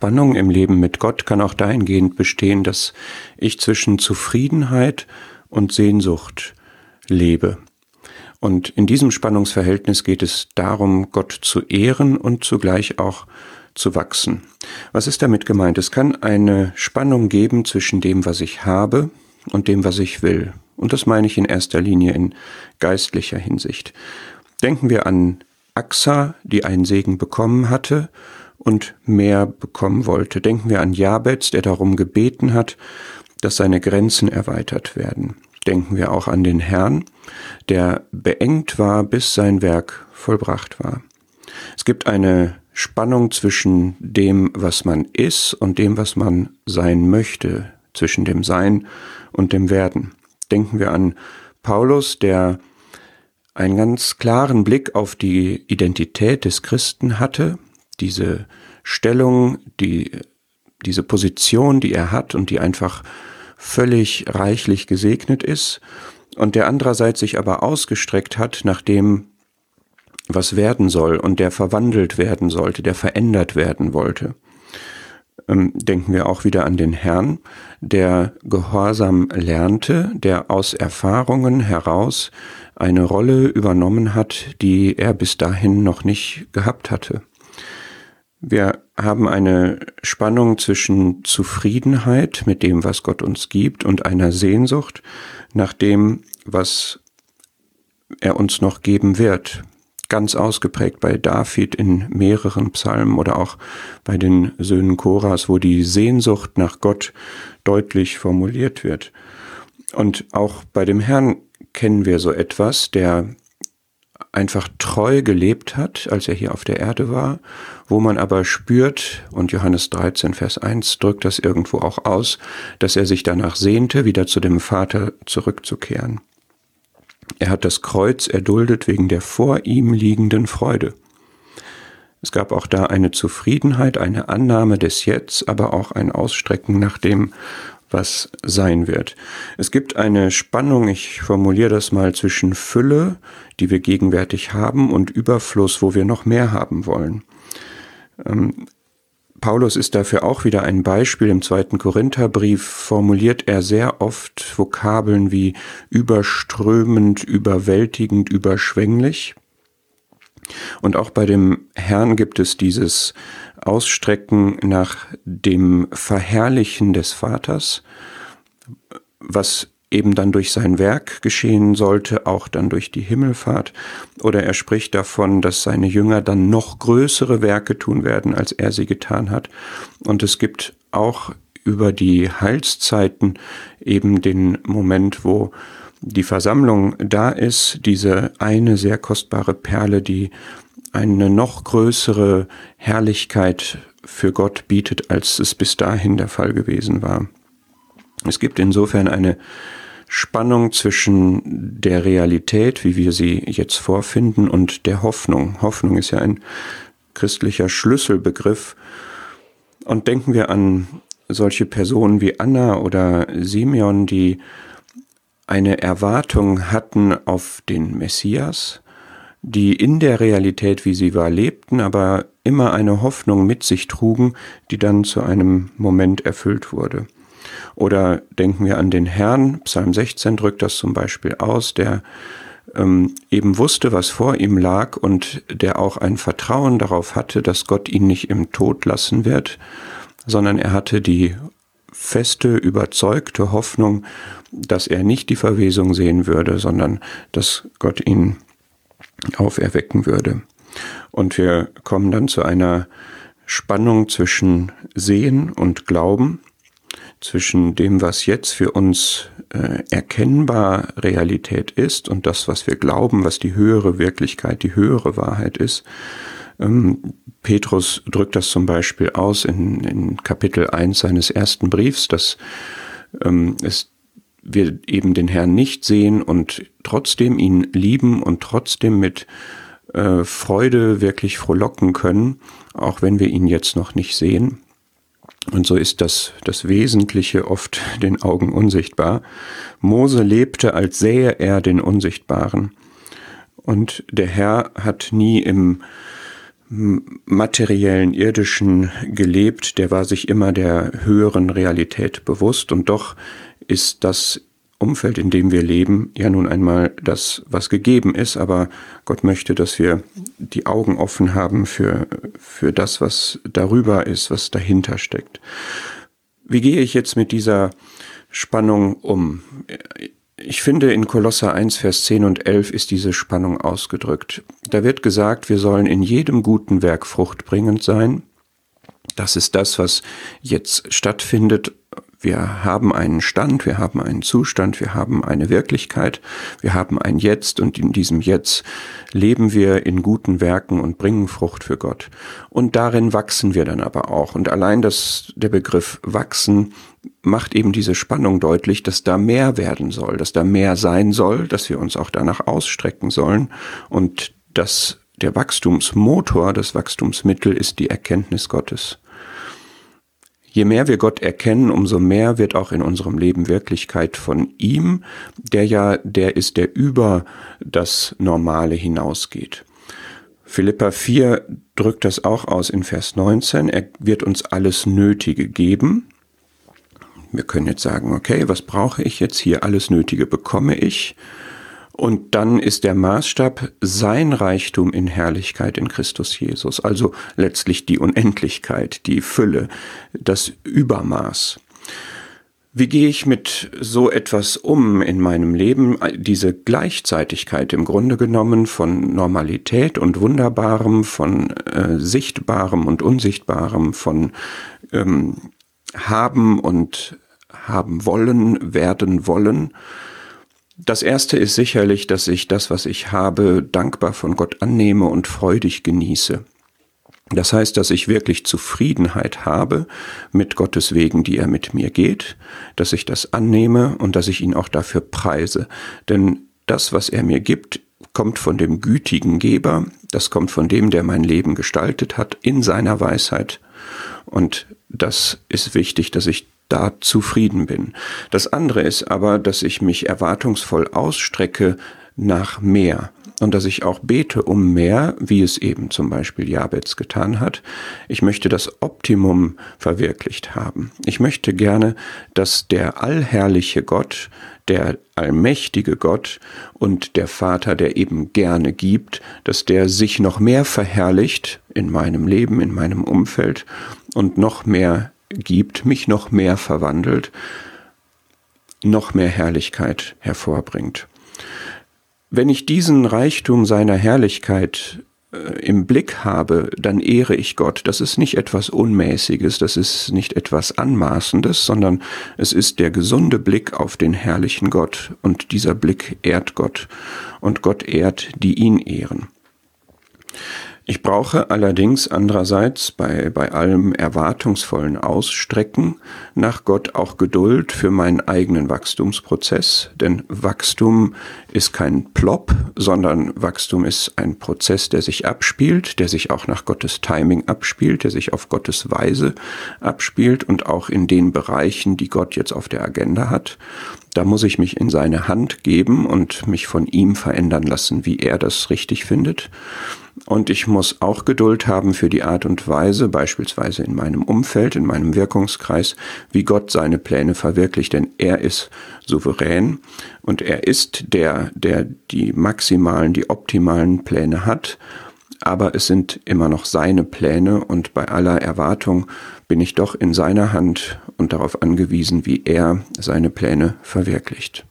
Spannung im Leben mit Gott kann auch dahingehend bestehen, dass ich zwischen Zufriedenheit und Sehnsucht lebe. Und in diesem Spannungsverhältnis geht es darum, Gott zu ehren und zugleich auch zu wachsen. Was ist damit gemeint? Es kann eine Spannung geben zwischen dem, was ich habe und dem, was ich will. Und das meine ich in erster Linie in geistlicher Hinsicht. Denken wir an Axa, die einen Segen bekommen hatte und mehr bekommen wollte. Denken wir an Jabez, der darum gebeten hat, dass seine Grenzen erweitert werden. Denken wir auch an den Herrn, der beengt war, bis sein Werk vollbracht war. Es gibt eine Spannung zwischen dem, was man ist und dem, was man sein möchte, zwischen dem Sein und dem Werden. Denken wir an Paulus, der einen ganz klaren Blick auf die Identität des Christen hatte, diese Stellung, die, diese Position, die er hat und die einfach völlig reichlich gesegnet ist, und der andererseits sich aber ausgestreckt hat nach dem, was werden soll und der verwandelt werden sollte, der verändert werden wollte. Ähm, denken wir auch wieder an den Herrn, der Gehorsam lernte, der aus Erfahrungen heraus eine Rolle übernommen hat, die er bis dahin noch nicht gehabt hatte. Wir haben eine Spannung zwischen Zufriedenheit mit dem, was Gott uns gibt, und einer Sehnsucht nach dem, was er uns noch geben wird. Ganz ausgeprägt bei David in mehreren Psalmen oder auch bei den Söhnen Koras, wo die Sehnsucht nach Gott deutlich formuliert wird. Und auch bei dem Herrn kennen wir so etwas, der einfach treu gelebt hat, als er hier auf der Erde war, wo man aber spürt, und Johannes 13, Vers 1 drückt das irgendwo auch aus, dass er sich danach sehnte, wieder zu dem Vater zurückzukehren. Er hat das Kreuz erduldet wegen der vor ihm liegenden Freude. Es gab auch da eine Zufriedenheit, eine Annahme des Jetzt, aber auch ein Ausstrecken nach dem, was sein wird. Es gibt eine Spannung, ich formuliere das mal, zwischen Fülle, die wir gegenwärtig haben, und Überfluss, wo wir noch mehr haben wollen. Ähm, Paulus ist dafür auch wieder ein Beispiel. Im zweiten Korintherbrief formuliert er sehr oft Vokabeln wie überströmend, überwältigend, überschwänglich. Und auch bei dem Herrn gibt es dieses Ausstrecken nach dem Verherrlichen des Vaters, was eben dann durch sein Werk geschehen sollte, auch dann durch die Himmelfahrt. Oder er spricht davon, dass seine Jünger dann noch größere Werke tun werden, als er sie getan hat. Und es gibt auch über die Heilszeiten eben den Moment, wo die Versammlung da ist, diese eine sehr kostbare Perle, die eine noch größere Herrlichkeit für Gott bietet, als es bis dahin der Fall gewesen war. Es gibt insofern eine Spannung zwischen der Realität, wie wir sie jetzt vorfinden, und der Hoffnung. Hoffnung ist ja ein christlicher Schlüsselbegriff. Und denken wir an solche Personen wie Anna oder Simeon, die eine Erwartung hatten auf den Messias, die in der Realität, wie sie war, lebten, aber immer eine Hoffnung mit sich trugen, die dann zu einem Moment erfüllt wurde. Oder denken wir an den Herrn, Psalm 16 drückt das zum Beispiel aus, der ähm, eben wusste, was vor ihm lag und der auch ein Vertrauen darauf hatte, dass Gott ihn nicht im Tod lassen wird, sondern er hatte die feste, überzeugte Hoffnung, dass er nicht die Verwesung sehen würde, sondern dass Gott ihn auferwecken würde. Und wir kommen dann zu einer Spannung zwischen Sehen und Glauben, zwischen dem, was jetzt für uns äh, erkennbar Realität ist und das, was wir glauben, was die höhere Wirklichkeit, die höhere Wahrheit ist. Ähm, Petrus drückt das zum Beispiel aus in, in Kapitel 1 seines ersten Briefs, dass ähm, es wir eben den Herrn nicht sehen und trotzdem ihn lieben und trotzdem mit äh, Freude wirklich frohlocken können, auch wenn wir ihn jetzt noch nicht sehen. Und so ist das, das Wesentliche oft den Augen unsichtbar. Mose lebte, als sähe er den Unsichtbaren. Und der Herr hat nie im materiellen, irdischen gelebt, der war sich immer der höheren Realität bewusst und doch ist das Umfeld, in dem wir leben, ja nun einmal das, was gegeben ist, aber Gott möchte, dass wir die Augen offen haben für, für das, was darüber ist, was dahinter steckt. Wie gehe ich jetzt mit dieser Spannung um? Ich finde, in Kolosser 1, Vers 10 und 11 ist diese Spannung ausgedrückt. Da wird gesagt, wir sollen in jedem guten Werk fruchtbringend sein. Das ist das, was jetzt stattfindet wir haben einen Stand, wir haben einen Zustand, wir haben eine Wirklichkeit, wir haben ein Jetzt und in diesem Jetzt leben wir in guten Werken und bringen Frucht für Gott. Und darin wachsen wir dann aber auch. Und allein das, der Begriff wachsen macht eben diese Spannung deutlich, dass da mehr werden soll, dass da mehr sein soll, dass wir uns auch danach ausstrecken sollen und dass der Wachstumsmotor, das Wachstumsmittel ist die Erkenntnis Gottes. Je mehr wir Gott erkennen, umso mehr wird auch in unserem Leben Wirklichkeit von ihm, der ja der ist, der über das Normale hinausgeht. Philippa 4 drückt das auch aus in Vers 19. Er wird uns alles Nötige geben. Wir können jetzt sagen, okay, was brauche ich jetzt hier? Alles Nötige bekomme ich. Und dann ist der Maßstab sein Reichtum in Herrlichkeit in Christus Jesus, also letztlich die Unendlichkeit, die Fülle, das Übermaß. Wie gehe ich mit so etwas um in meinem Leben? Diese Gleichzeitigkeit im Grunde genommen von Normalität und Wunderbarem, von äh, Sichtbarem und Unsichtbarem, von ähm, haben und haben wollen, werden wollen das erste ist sicherlich, dass ich das, was ich habe, dankbar von Gott annehme und freudig genieße. Das heißt, dass ich wirklich Zufriedenheit habe mit Gottes Wegen, die er mit mir geht, dass ich das annehme und dass ich ihn auch dafür preise. Denn das, was er mir gibt, kommt von dem gütigen Geber, das kommt von dem, der mein Leben gestaltet hat, in seiner Weisheit. Und das ist wichtig, dass ich da zufrieden bin. Das andere ist aber, dass ich mich erwartungsvoll ausstrecke nach mehr und dass ich auch bete um mehr, wie es eben zum Beispiel Jabez getan hat. Ich möchte das Optimum verwirklicht haben. Ich möchte gerne, dass der allherrliche Gott, der allmächtige Gott und der Vater, der eben gerne gibt, dass der sich noch mehr verherrlicht in meinem Leben, in meinem Umfeld und noch mehr gibt, mich noch mehr verwandelt, noch mehr Herrlichkeit hervorbringt. Wenn ich diesen Reichtum seiner Herrlichkeit äh, im Blick habe, dann ehre ich Gott. Das ist nicht etwas Unmäßiges, das ist nicht etwas Anmaßendes, sondern es ist der gesunde Blick auf den herrlichen Gott. Und dieser Blick ehrt Gott. Und Gott ehrt, die ihn ehren. Ich brauche allerdings andererseits bei, bei allem erwartungsvollen Ausstrecken nach Gott auch Geduld für meinen eigenen Wachstumsprozess, denn Wachstum ist kein Plop, sondern Wachstum ist ein Prozess, der sich abspielt, der sich auch nach Gottes Timing abspielt, der sich auf Gottes Weise abspielt und auch in den Bereichen, die Gott jetzt auf der Agenda hat. Da muss ich mich in seine Hand geben und mich von ihm verändern lassen, wie er das richtig findet. Und ich muss auch Geduld haben für die Art und Weise, beispielsweise in meinem Umfeld, in meinem Wirkungskreis, wie Gott seine Pläne verwirklicht. Denn er ist souverän und er ist der, der die maximalen, die optimalen Pläne hat. Aber es sind immer noch seine Pläne und bei aller Erwartung bin ich doch in seiner Hand und darauf angewiesen, wie er seine Pläne verwirklicht.